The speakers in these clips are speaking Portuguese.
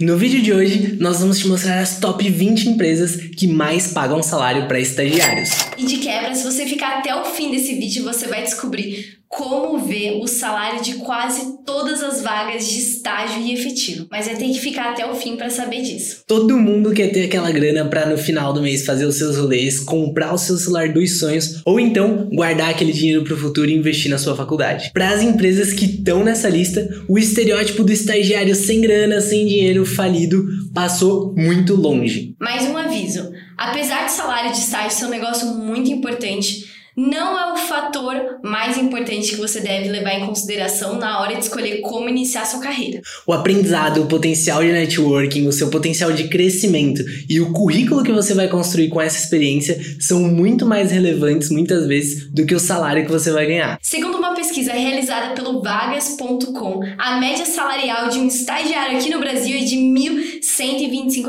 No vídeo de hoje, nós vamos te mostrar as top 20 empresas que mais pagam salário para estagiários. E de quebra, se você ficar até o fim desse vídeo, você vai descobrir como ver o salário de quase todas as vagas de estágio e efetivo. Mas vai ter que ficar até o fim para saber disso. Todo mundo quer ter aquela grana para no final do mês fazer os seus rolês, comprar o seu celular dos sonhos ou então guardar aquele dinheiro para o futuro e investir na sua faculdade. Para as empresas que estão nessa lista, o estereótipo do estagiário sem grana, sem dinheiro, falido passou muito longe. Mais um aviso: apesar do salário de estágio ser um negócio muito importante, não é o fator mais importante que você deve levar em consideração na hora de escolher como iniciar sua carreira. O aprendizado, o potencial de networking, o seu potencial de crescimento e o currículo que você vai construir com essa experiência são muito mais relevantes muitas vezes do que o salário que você vai ganhar. Segundo uma pesquisa realizada pelo vagas.com, a média salarial de um estagiário aqui no Brasil é de R$ 1.125.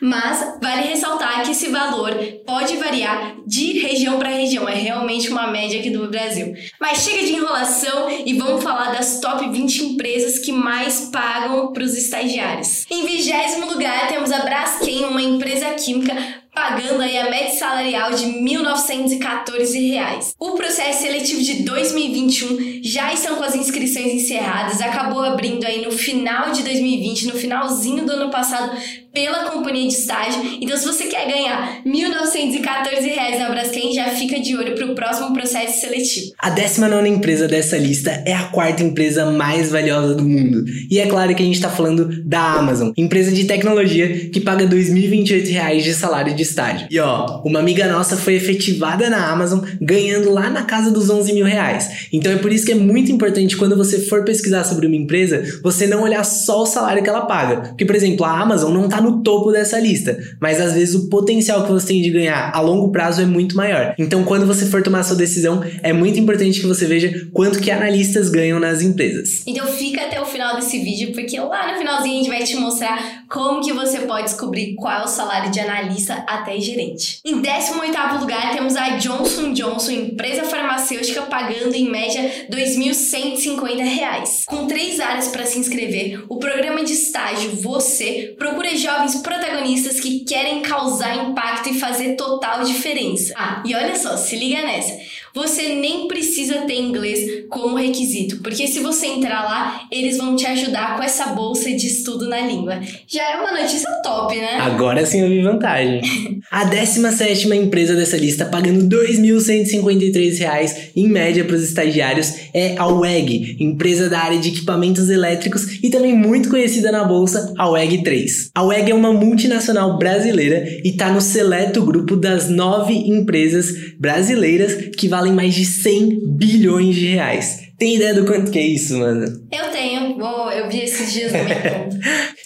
Mas vale ressaltar que esse valor pode variar de região para região. É realmente uma média aqui do Brasil. Mas chega de enrolação e vamos falar das top 20 empresas que mais pagam para os estagiários. Em vigésimo lugar temos a Braskem, uma empresa química pagando aí a média salarial de 1.914 reais. O processo seletivo de 2021 já estão com as inscrições encerradas, acabou abrindo aí no final de 2020, no finalzinho do ano passado, pela companhia de estágio. Então, se você quer ganhar R$ 1.914 na Braskem, já fica de olho para o próximo processo seletivo. A 19 empresa dessa lista é a quarta empresa mais valiosa do mundo. E é claro que a gente está falando da Amazon, empresa de tecnologia que paga R$ 2.028 de salário de estágio. E ó, uma amiga nossa foi efetivada na Amazon ganhando lá na casa dos 11 mil reais. Então é por isso que é muito importante quando você for pesquisar sobre uma empresa, você não olhar só o salário que ela paga. Porque, por exemplo, a Amazon não está no topo dessa lista, mas às vezes o potencial que você tem de ganhar a longo prazo é muito maior. Então, quando você for tomar sua decisão, é muito importante que você veja quanto que analistas ganham nas empresas. Então, fica até o final desse vídeo, porque lá no finalzinho a gente vai te mostrar como que você pode descobrir qual é o salário de analista até gerente. Em 18º lugar, temos a Johnson Johnson, empresa farmacêutica, pagando em média R$ 2.150. Com três áreas para se inscrever, o programa de estágio Você procura jovens protagonistas que querem causar impacto e fazer total diferença. Ah, e olha só, se liga nessa. Você nem precisa ter inglês como requisito, porque se você entrar lá, eles vão te ajudar com essa bolsa de estudo na língua. Já é uma notícia top, né? Agora sim eu vi vantagem. a 17 empresa dessa lista, pagando R$ 2.153 em média para os estagiários, é a WEG, empresa da área de equipamentos elétricos e também muito conhecida na bolsa, a WEG 3. A WEG é uma multinacional brasileira e está no seleto grupo das nove empresas brasileiras que valem mais de 100 bilhões de reais. Tem ideia do quanto que é isso, mano? Eu tenho, Vou, eu vi esses dias no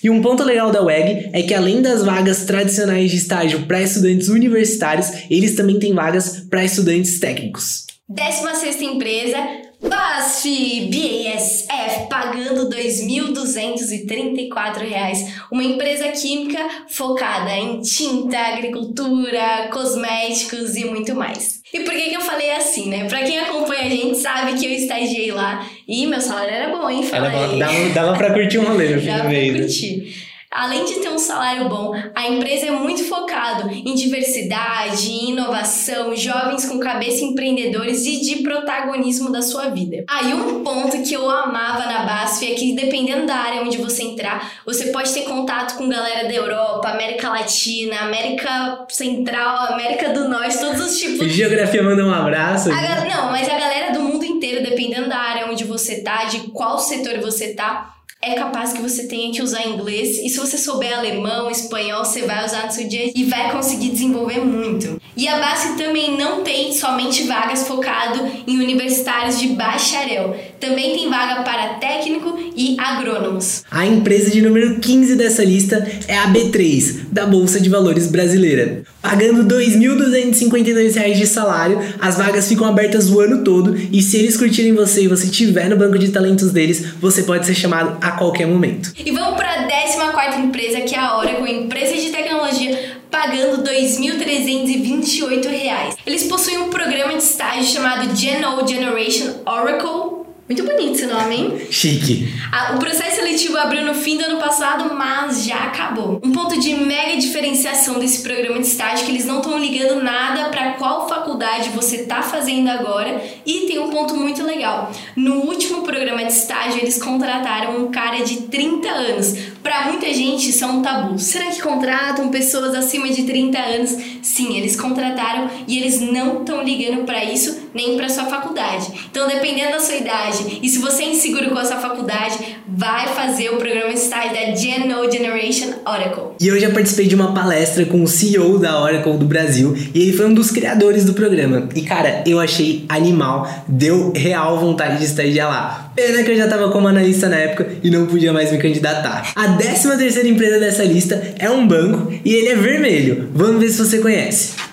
E um ponto legal da WEG é que além das vagas tradicionais de estágio para estudantes universitários, eles também têm vagas para estudantes técnicos. 16 empresa, BASF, BASF, pagando R$ 2.234. Uma empresa química focada em tinta, agricultura, cosméticos e muito mais. E por que, que eu falei assim, né? Pra quem acompanha a gente sabe que eu estagiei lá e meu salário era bom, hein? Era bom, dava, dava pra curtir um rolê no fim do mês. Pra curtir. Além de ter um salário bom, a empresa é muito focado em diversidade, inovação, jovens com cabeça empreendedores e de protagonismo da sua vida. Aí ah, um ponto que eu amava na BASF é que dependendo da área onde você entrar, você pode ter contato com galera da Europa, América Latina, América Central, América do Norte, todos os tipos. Geografia manda um abraço. A, não, mas a galera do mundo inteiro, dependendo da área onde você tá, de qual setor você tá, é capaz que você tenha que usar inglês. E se você souber alemão, espanhol, você vai usar no seu dia e vai conseguir desenvolver muito. E a base também não tem somente vagas focado em universitários de bacharel. Também tem vaga para técnico e agrônomos. A empresa de número 15 dessa lista é a B3, da Bolsa de Valores Brasileira. Pagando R$ 2.252 de salário, as vagas ficam abertas o ano todo e se eles curtirem você e você estiver no banco de talentos deles, você pode ser chamado a qualquer momento. E vamos para a 14 empresa, que é a Oracle, empresa de tecnologia pagando R$ 2.328. Eles possuem um programa de estágio chamado Gen O Generation Oracle Muito bonito esse nome, hein? Chique. o processo seletivo abriu no fim do ano passado, mas já acabou. Um ponto de mega diferenciação desse programa de estágio é que eles não estão ligando nada para qual faculdade você está fazendo agora. E tem um ponto muito legal. No último programa de estágio, eles contrataram um cara de 30 anos. Para muita gente, isso é um tabu. Será que contratam pessoas acima de 30 anos? Sim, eles contrataram e eles não estão ligando para isso nem para sua faculdade. Então, dependendo da sua idade e se você é inseguro com a sua faculdade, vai fazer o programa estágio da Gen No Generation Oracle. E eu já participei de uma palestra com o CEO da Oracle do Brasil e ele foi um dos criadores do programa. E cara, eu achei animal, deu real vontade de estagiar lá. Pena que eu já tava como analista na época e não podia mais me candidatar. A 13 terceira empresa dessa lista é um banco e ele é vermelho. Vamos ver se você conhece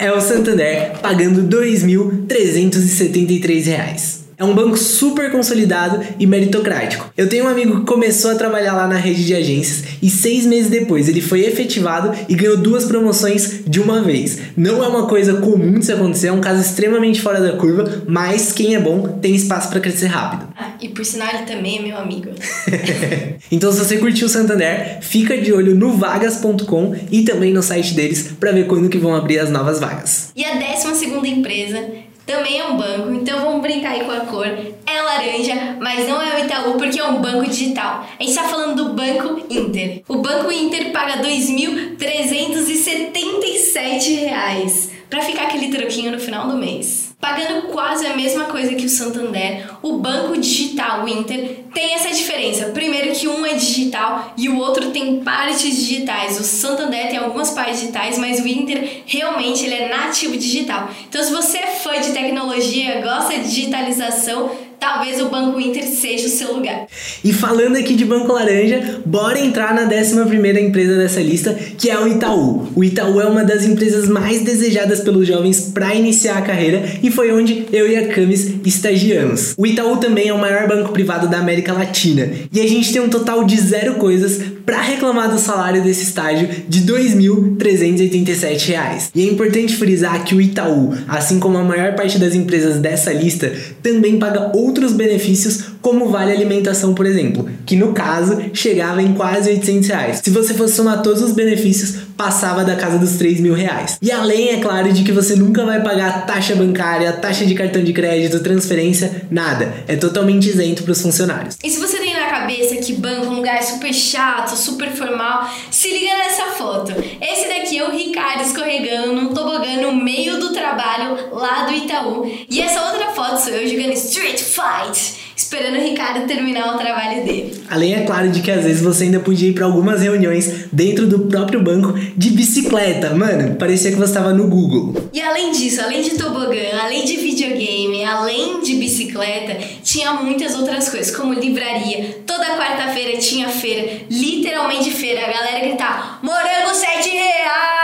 é o Santander pagando R$ 2.373. É um banco super consolidado e meritocrático. Eu tenho um amigo que começou a trabalhar lá na rede de agências e seis meses depois ele foi efetivado e ganhou duas promoções de uma vez. Não é uma coisa comum de se acontecer, é um caso extremamente fora da curva, mas quem é bom tem espaço para crescer rápido. Ah, e por sinal ele também é meu amigo. então se você curtiu o Santander, fica de olho no vagas.com e também no site deles para ver quando que vão abrir as novas vagas. E a décima segunda empresa também é um banco, então vamos brincar aí com a cor. É laranja, mas não é o Itaú porque é um banco digital. A gente está falando do Banco Inter. O Banco Inter paga R$ 2.377 para ficar aquele troquinho no final do mês. Pagando quase a mesma coisa que o Santander, o banco digital, o Inter, tem essa diferença. Primeiro que um é digital e o outro tem partes digitais. O Santander tem algumas partes digitais, mas o Inter realmente ele é nativo digital. Então se você é fã de tecnologia, gosta de digitalização, talvez o Banco Inter seja o seu lugar. E falando aqui de Banco Laranja, bora entrar na 11 empresa dessa lista, que é o Itaú. O Itaú é uma das empresas mais desejadas pelos jovens para iniciar a carreira e foi onde eu e a Camis estagiamos. O Itaú também é o maior banco privado da América Latina e a gente tem um total de zero coisas para reclamar do salário desse estágio de R$ 2.387. E é importante frisar que o Itaú, assim como a maior parte das empresas dessa lista, também paga outros benefícios, como vale alimentação, por exemplo, que no caso chegava em quase 800 reais. Se você fosse somar todos os benefícios, passava da casa dos 3 mil reais. E além, é claro, de que você nunca vai pagar taxa bancária, taxa de cartão de crédito, transferência, nada. É totalmente isento para os funcionários. E se você cabeça que banco é um lugar super chato, super formal, se liga nessa foto. Esse daqui é o Ricardo escorregando num tobogã no meio do trabalho lá do Itaú. E essa outra foto sou eu jogando Street Fight esperando o Ricardo terminar o trabalho dele. Além, é claro, de que às vezes você ainda podia ir para algumas reuniões dentro do próprio banco de bicicleta. Mano, parecia que você estava no Google. E além disso, além de tobogã, além de videogame, além de bicicleta, tinha muitas outras coisas, como livraria. Toda quarta-feira tinha feira, literalmente feira. A galera gritava: morango 7 reais, morango 7 reais.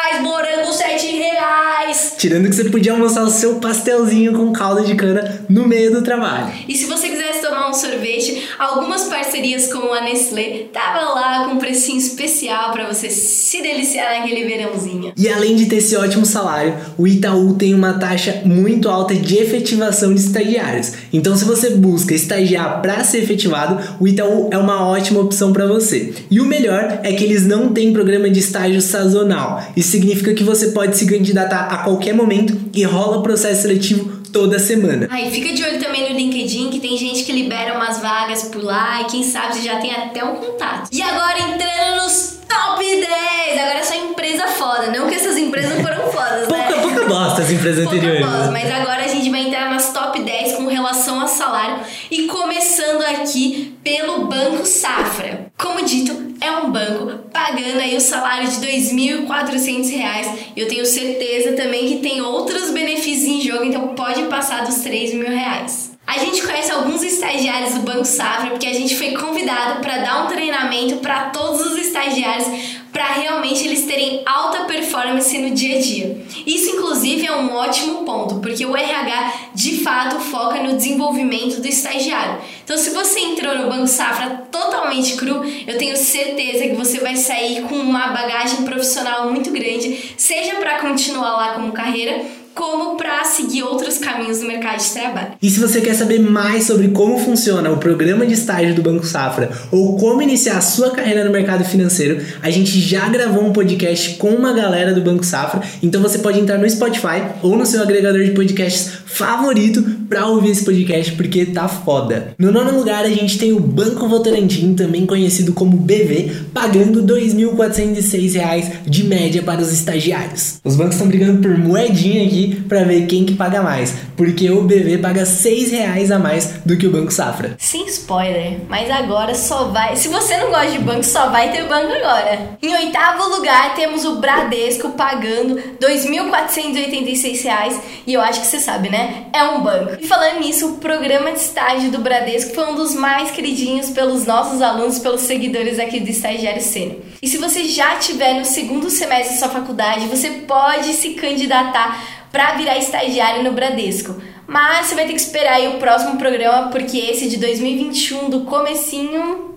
Tirando que você podia almoçar o seu pastelzinho com calda de cana no meio do trabalho. E se você quisesse tomar um sorvete, algumas parcerias como a Nestlé tava lá com um precinho especial para você se deliciar naquele verãozinho. E além de ter esse ótimo salário, o Itaú tem uma taxa muito alta de efetivação de estagiários. Então, se você busca estagiar para ser efetivado, o Itaú é uma ótima opção para você. E o melhor é que eles não têm programa de estágio sazonal. Isso significa que você pode se candidatar a qualquer momento e rola processo seletivo toda semana. Aí fica de olho também no LinkedIn, que tem gente que libera umas vagas por lá e quem sabe você já tem até um contato. E agora entrando nos top 10! Agora é só empresa foda, não que essas empresas não foram fodas, né? Pouca, pouca bosta as empresas pouca anteriores. Bosta, mas agora a gente vai entrar nas top 10 com relação a salário e começando aqui pelo Banco Safra. Como dito, é um banco pagando aí o salário de R$ 2.400. Eu tenho certeza também que tem outros benefícios em jogo, então pode passar dos 3 mil reais. A gente conhece alguns estagiários do Banco Safra porque a gente foi convidado para dar um treinamento para todos os estagiários para realmente eles terem alta performance no dia a dia. Isso, inclusive, é um ótimo ponto, porque o RH de fato foca no desenvolvimento do estagiário. Então, se você entrou no Banco Safra totalmente cru, eu tenho certeza que você vai sair com uma bagagem profissional muito grande, seja para continuar lá como carreira como para seguir outros caminhos no mercado de trabalho. E se você quer saber mais sobre como funciona o programa de estágio do Banco Safra ou como iniciar a sua carreira no mercado financeiro, a gente já gravou um podcast com uma galera do Banco Safra, então você pode entrar no Spotify ou no seu agregador de podcasts favorito para ouvir esse podcast porque tá foda. No nono lugar, a gente tem o Banco Votorantim, também conhecido como BV, pagando R$ 2.406 de média para os estagiários. Os bancos estão brigando por moedinha aqui para ver quem que paga mais, porque o BV paga seis reais a mais do que o Banco Safra. Sem spoiler, mas agora só vai. Se você não gosta de banco, só vai ter banco agora. Em oitavo lugar temos o Bradesco pagando 2.486 reais e eu acho que você sabe, né? É um banco. E falando nisso, o programa de estágio do Bradesco foi um dos mais queridinhos pelos nossos alunos, pelos seguidores aqui do Estagiário Sênior. E se você já estiver no segundo semestre da sua faculdade, você pode se candidatar para virar estagiário no Bradesco. Mas você vai ter que esperar aí o próximo programa, porque esse de 2021 do comecinho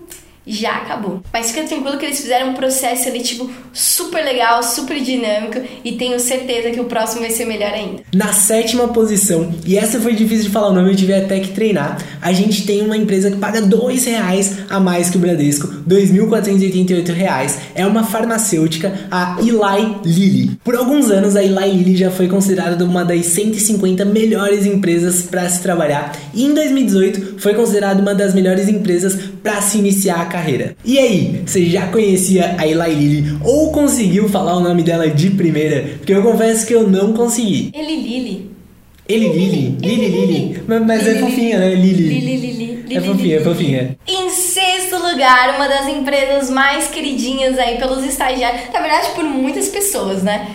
já acabou. Mas fica tranquilo que eles fizeram um processo seletivo super legal, super dinâmico e tenho certeza que o próximo vai ser melhor ainda. Na sétima posição, e essa foi difícil de falar o nome, eu tive até que treinar, a gente tem uma empresa que paga dois reais a mais que o Bradesco, R$ 2.488. É uma farmacêutica, a Eli Lilly. Por alguns anos, a Eli Lilly já foi considerada uma das 150 melhores empresas para se trabalhar e em 2018 foi considerada uma das melhores empresas para se iniciar a carreira. E aí, você já conhecia a Eli Lilly ou conseguiu falar o nome dela de primeira? Porque eu confesso que eu não consegui. Ele Lili. Ele Lili, Lili Lili, mas é fofinha, né? Lili. Lili Lili. É fofinha, é fofinha. Em sexto lugar, uma das empresas mais queridinhas aí pelos estagiários, na verdade por muitas pessoas, né?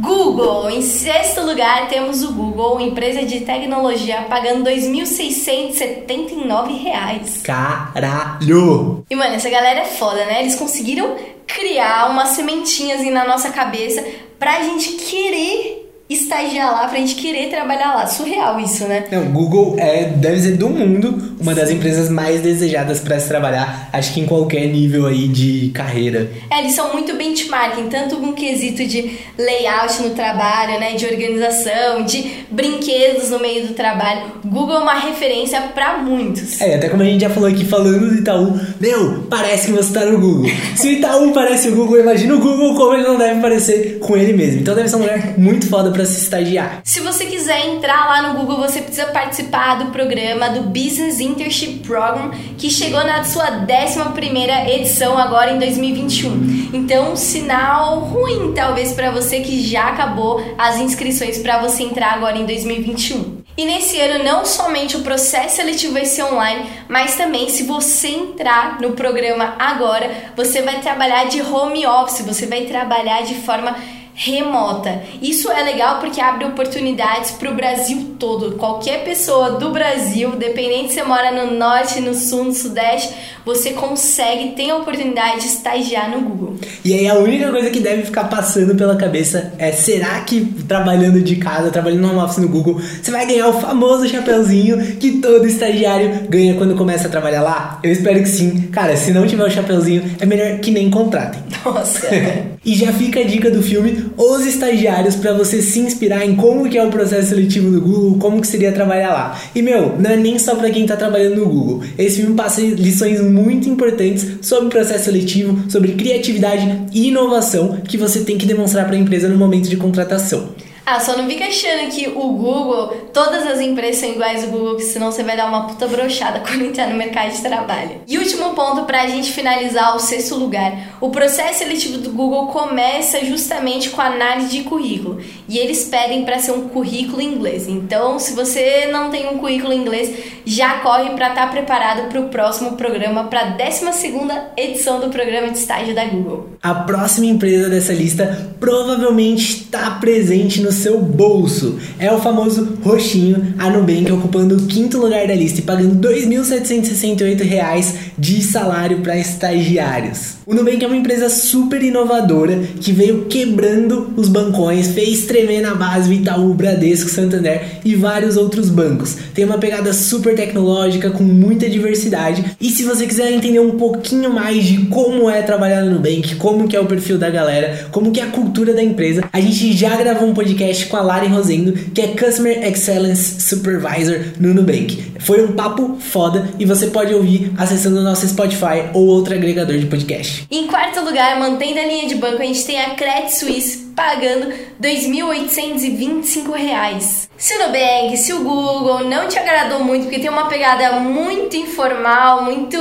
Google, em sexto lugar temos o Google, empresa de tecnologia, pagando R$ 2.679. Caralho! E mano, essa galera é foda, né? Eles conseguiram criar umas sementinhas na nossa cabeça pra gente querer estagiar lá, pra gente querer trabalhar lá. Surreal isso, né? Não, Google é, deve ser do mundo uma das empresas mais desejadas para se trabalhar, acho que em qualquer nível aí de carreira. É, eles são muito benchmarking, tanto com quesito de layout no trabalho, né, de organização, de brinquedos no meio do trabalho. Google é uma referência para muitos. É, até como a gente já falou aqui falando do Itaú, meu, parece que você tá no Google. Se o Itaú parece o Google, imagina o Google como ele não deve parecer com ele mesmo. Então deve ser um lugar muito foda para se estagiar. Se você quiser entrar lá no Google, você precisa participar do programa do Business Internship Program, que chegou na sua 11 edição agora em 2021. Então, sinal ruim talvez para você que já acabou as inscrições para você entrar agora em 2021. E nesse ano não somente o processo seletivo vai ser online, mas também se você entrar no programa agora, você vai trabalhar de home office, você vai trabalhar de forma remota. Isso é legal porque abre oportunidades para o Brasil todo. Qualquer pessoa do Brasil, dependente se você mora no norte, no sul, no sudeste, você consegue, tem a oportunidade de estagiar no Google. E aí a única coisa que deve ficar passando pela cabeça é: será que trabalhando de casa, trabalhando no home office no Google, você vai ganhar o famoso chapeuzinho que todo estagiário ganha quando começa a trabalhar lá? Eu espero que sim. Cara, se não tiver o chapeuzinho, é melhor que nem contratem. Nossa. e já fica a dica do filme Os Estagiários para você se inspirar em como que é o processo seletivo do Google, como que seria trabalhar lá. E meu, não é nem só para quem tá trabalhando no Google. Esse filme passa lições muito importantes sobre processo seletivo, sobre criatividade e inovação que você tem que demonstrar para a empresa no momento de contratação. Ah, só não fica achando que o Google, todas as empresas são iguais ao Google, que senão você vai dar uma puta brochada quando entrar no mercado de trabalho. E último ponto pra gente finalizar o sexto lugar. O processo seletivo do Google começa justamente com a análise de currículo. E eles pedem para ser um currículo inglês. Então, se você não tem um currículo inglês, já corre para estar tá preparado para o próximo programa, para a 12 edição do programa de estágio da Google. A próxima empresa dessa lista provavelmente está presente no seu bolso. É o famoso roxinho, a Nubank ocupando o quinto lugar da lista e pagando R$ 2.768 de salário para estagiários. O Nubank é uma empresa super inovadora que veio quebrando os bancões, fez tremer na base o Itaú, Bradesco, Santander e vários outros bancos. Tem uma pegada super tecnológica com muita diversidade. E se você quiser entender um pouquinho mais de como é trabalhar no Nubank, como que é o perfil da galera, como que é a cultura da empresa, a gente já gravou um podcast com a Lari Rosendo, que é Customer Excellence Supervisor no Nubank. Foi um papo foda e você pode ouvir acessando o nosso Spotify ou outro agregador de podcast. Em quarto lugar, mantendo a linha de banco, a gente tem a Credit Suisse pagando R$ 2.825. Se o Nubank, se o Google não te agradou muito, porque tem uma pegada muito informal, muito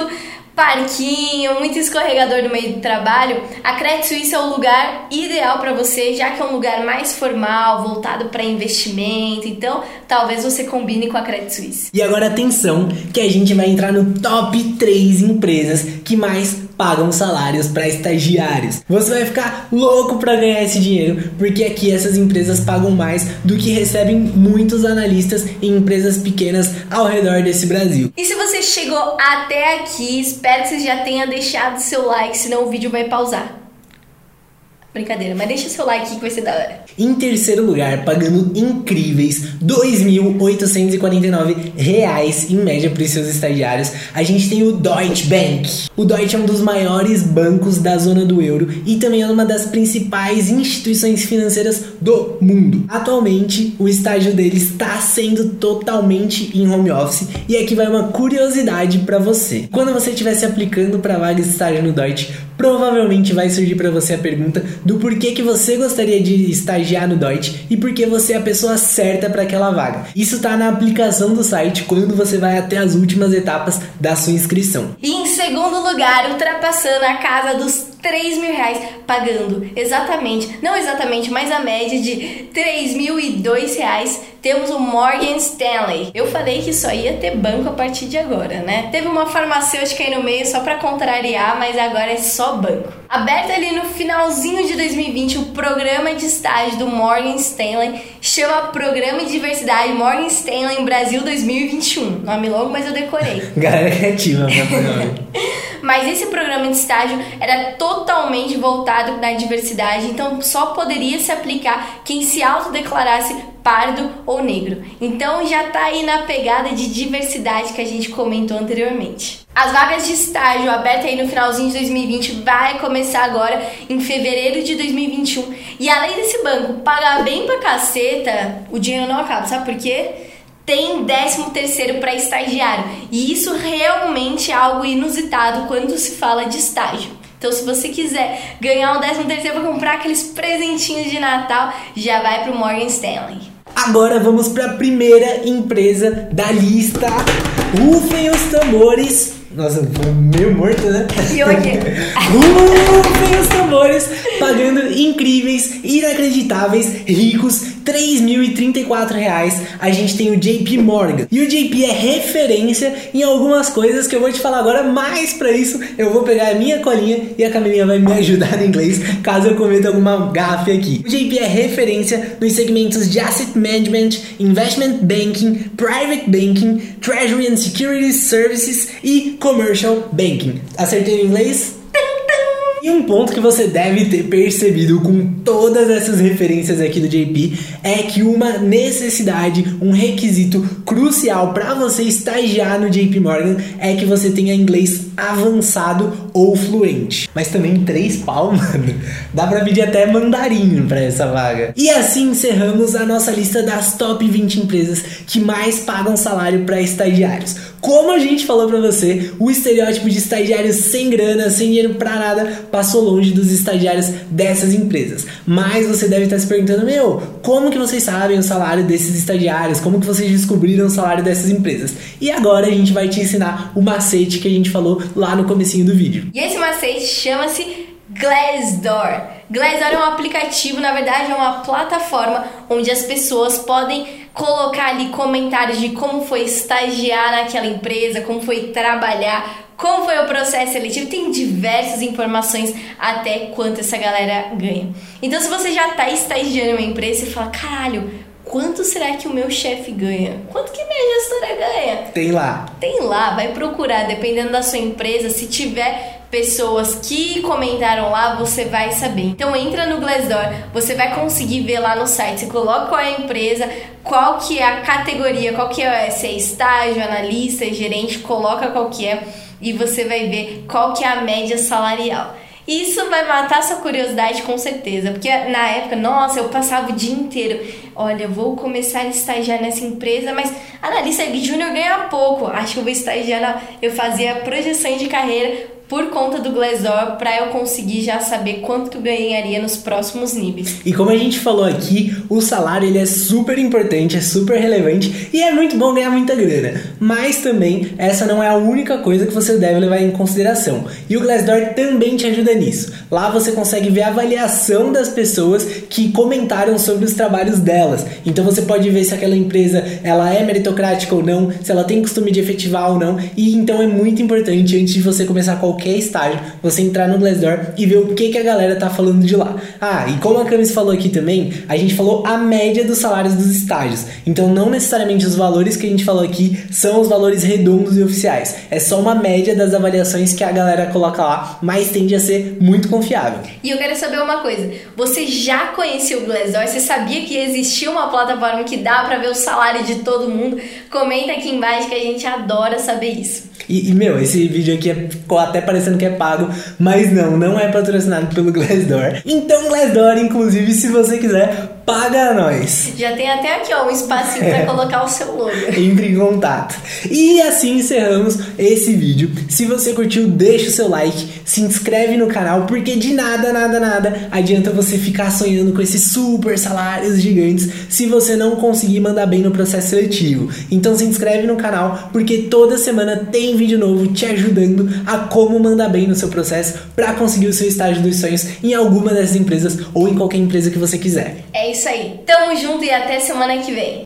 parquinho, muito escorregador no meio do trabalho, a Credit Suisse é o lugar ideal para você, já que é um lugar mais formal, voltado para investimento. Então, talvez você combine com a Credit Suisse. E agora atenção, que a gente vai entrar no top 3 empresas que mais pagam salários para estagiários. Você vai ficar louco para ganhar esse dinheiro, porque aqui essas empresas pagam mais do que recebem muitos analistas em empresas pequenas ao redor desse Brasil. E se você chegou até aqui, espero que você já tenha deixado seu like, senão o vídeo vai pausar. Brincadeira, mas deixa seu like que vai ser da hora. Em terceiro lugar, pagando incríveis R$ 2.849 em média para os seus estagiários, a gente tem o Deutsche Bank. O Deutsche é um dos maiores bancos da zona do euro e também é uma das principais instituições financeiras do mundo. Atualmente, o estágio dele está sendo totalmente em home office e aqui vai uma curiosidade para você. Quando você estiver se aplicando para vaga de estágio no Deutsche, provavelmente vai surgir para você a pergunta do porquê que você gostaria de estagiar no Deutsche e por que você é a pessoa certa para aquela vaga. Isso está na aplicação do site quando você vai até as últimas etapas da sua inscrição. E em segundo lugar, ultrapassando a casa dos 3 mil reais, pagando exatamente, não exatamente, mas a média de 3.002 reais, temos o Morgan Stanley. Eu falei que só ia ter banco a partir de agora, né? Teve uma farmacêutica aí no meio só para contrariar, mas agora é só banco. Aberto ali no finalzinho de 2020, o programa de estágio do Morgan Stanley chama Programa de Diversidade Morgan Stanley Brasil 2021. Nome longo, mas eu decorei. Galera criativa, meu Mas esse programa de estágio era totalmente voltado na diversidade, então só poderia se aplicar quem se autodeclarasse pardo ou negro. Então já tá aí na pegada de diversidade que a gente comentou anteriormente. As vagas de estágio abertas aí no finalzinho de 2020 vai começar agora em fevereiro de 2021. E além desse banco pagar bem pra caceta, o dinheiro não acaba, sabe por quê? Tem 13 terceiro para estagiário. E isso realmente é algo inusitado quando se fala de estágio. Então, se você quiser ganhar um 13 terceiro para comprar aqueles presentinhos de Natal, já vai pro Morgan Stanley. Agora vamos para a primeira empresa da lista. Rufem os tambores. Nossa, meio morto, né? E hoje? Rufem os tambores, pagando incríveis, inacreditáveis, ricos 3.034 reais, a gente tem o JP Morgan. E o JP é referência em algumas coisas que eu vou te falar agora, mas para isso eu vou pegar a minha colinha e a Camilinha vai me ajudar no inglês, caso eu cometa alguma gafe aqui. O JP é referência nos segmentos de Asset Management, Investment Banking, Private Banking, Treasury and Securities Services e Commercial Banking. Acertei no inglês? E um ponto que você deve ter percebido com todas essas referências aqui do JP é que uma necessidade, um requisito crucial para você estagiar no JP Morgan é que você tenha inglês avançado ou fluente. Mas também três pau, mano. Dá pra pedir até mandarim para essa vaga. E assim encerramos a nossa lista das top 20 empresas que mais pagam salário para estagiários. Como a gente falou para você, o estereótipo de estagiário sem grana, sem dinheiro para nada, passou longe dos estagiários dessas empresas. Mas você deve estar se perguntando, meu, como que vocês sabem o salário desses estagiários? Como que vocês descobriram o salário dessas empresas? E agora a gente vai te ensinar o macete que a gente falou lá no comecinho do vídeo. E esse macete chama-se Glassdoor. Glassdoor é um aplicativo, na verdade é uma plataforma onde as pessoas podem colocar ali comentários de como foi estagiar naquela empresa, como foi trabalhar, como foi o processo seletivo, tem diversas informações até quanto essa galera ganha. Então, se você já está estagiando em uma empresa, você fala, caralho, quanto será que o meu chefe ganha? Quanto que minha gestora ganha? Tem lá. Tem lá, vai procurar, dependendo da sua empresa, se tiver pessoas que comentaram lá, você vai saber. Então entra no Glassdoor, você vai conseguir ver lá no site, você coloca qual é a empresa, qual que é a categoria, qual que é, se é estágio, analista, gerente, coloca qual que é e você vai ver qual que é a média salarial. Isso vai matar sua curiosidade com certeza, porque na época, nossa, eu passava o dia inteiro. Olha, vou começar a estagiar nessa empresa, mas analista júnior ganha pouco. Acho que eu vou estagiar na. Eu fazia projeção de carreira por conta do Glassdoor para eu conseguir já saber quanto que eu ganharia nos próximos níveis. E como a gente falou aqui, o salário ele é super importante, é super relevante e é muito bom ganhar muita grana. Mas também essa não é a única coisa que você deve levar em consideração. E o Glassdoor também te ajuda nisso. Lá você consegue ver a avaliação das pessoas que comentaram sobre os trabalhos delas. Então você pode ver se aquela empresa ela é meritocrática ou não, se ela tem costume de efetivar ou não. E então é muito importante antes de você começar qualquer qualquer estágio, você entrar no Glassdoor e ver o que, que a galera tá falando de lá. Ah, e como a Camis falou aqui também, a gente falou a média dos salários dos estágios. Então não necessariamente os valores que a gente falou aqui são os valores redondos e oficiais. É só uma média das avaliações que a galera coloca lá, mas tende a ser muito confiável. E eu quero saber uma coisa, você já conhecia o Glassdoor? Você sabia que existia uma plataforma que dá para ver o salário de todo mundo? Comenta aqui embaixo que a gente adora saber isso. E, e, meu, esse vídeo aqui é, ficou até parecendo que é pago, mas não, não é patrocinado pelo Glassdoor. Então, Glassdoor, inclusive, se você quiser, paga nós. Já tem até aqui, ó, um espacinho é. para colocar o seu logo. Entre em contato. E assim encerramos esse vídeo. Se você curtiu, deixa o seu like, se inscreve no canal, porque de nada, nada, nada adianta você ficar sonhando com esses super salários gigantes se você não conseguir mandar bem no processo seletivo. Então se inscreve no canal, porque toda semana tem vídeo novo te ajudando a como mandar bem no seu processo para conseguir o seu estágio dos sonhos em alguma dessas empresas ou em qualquer empresa que você quiser. É isso aí. Tamo junto e até semana que vem.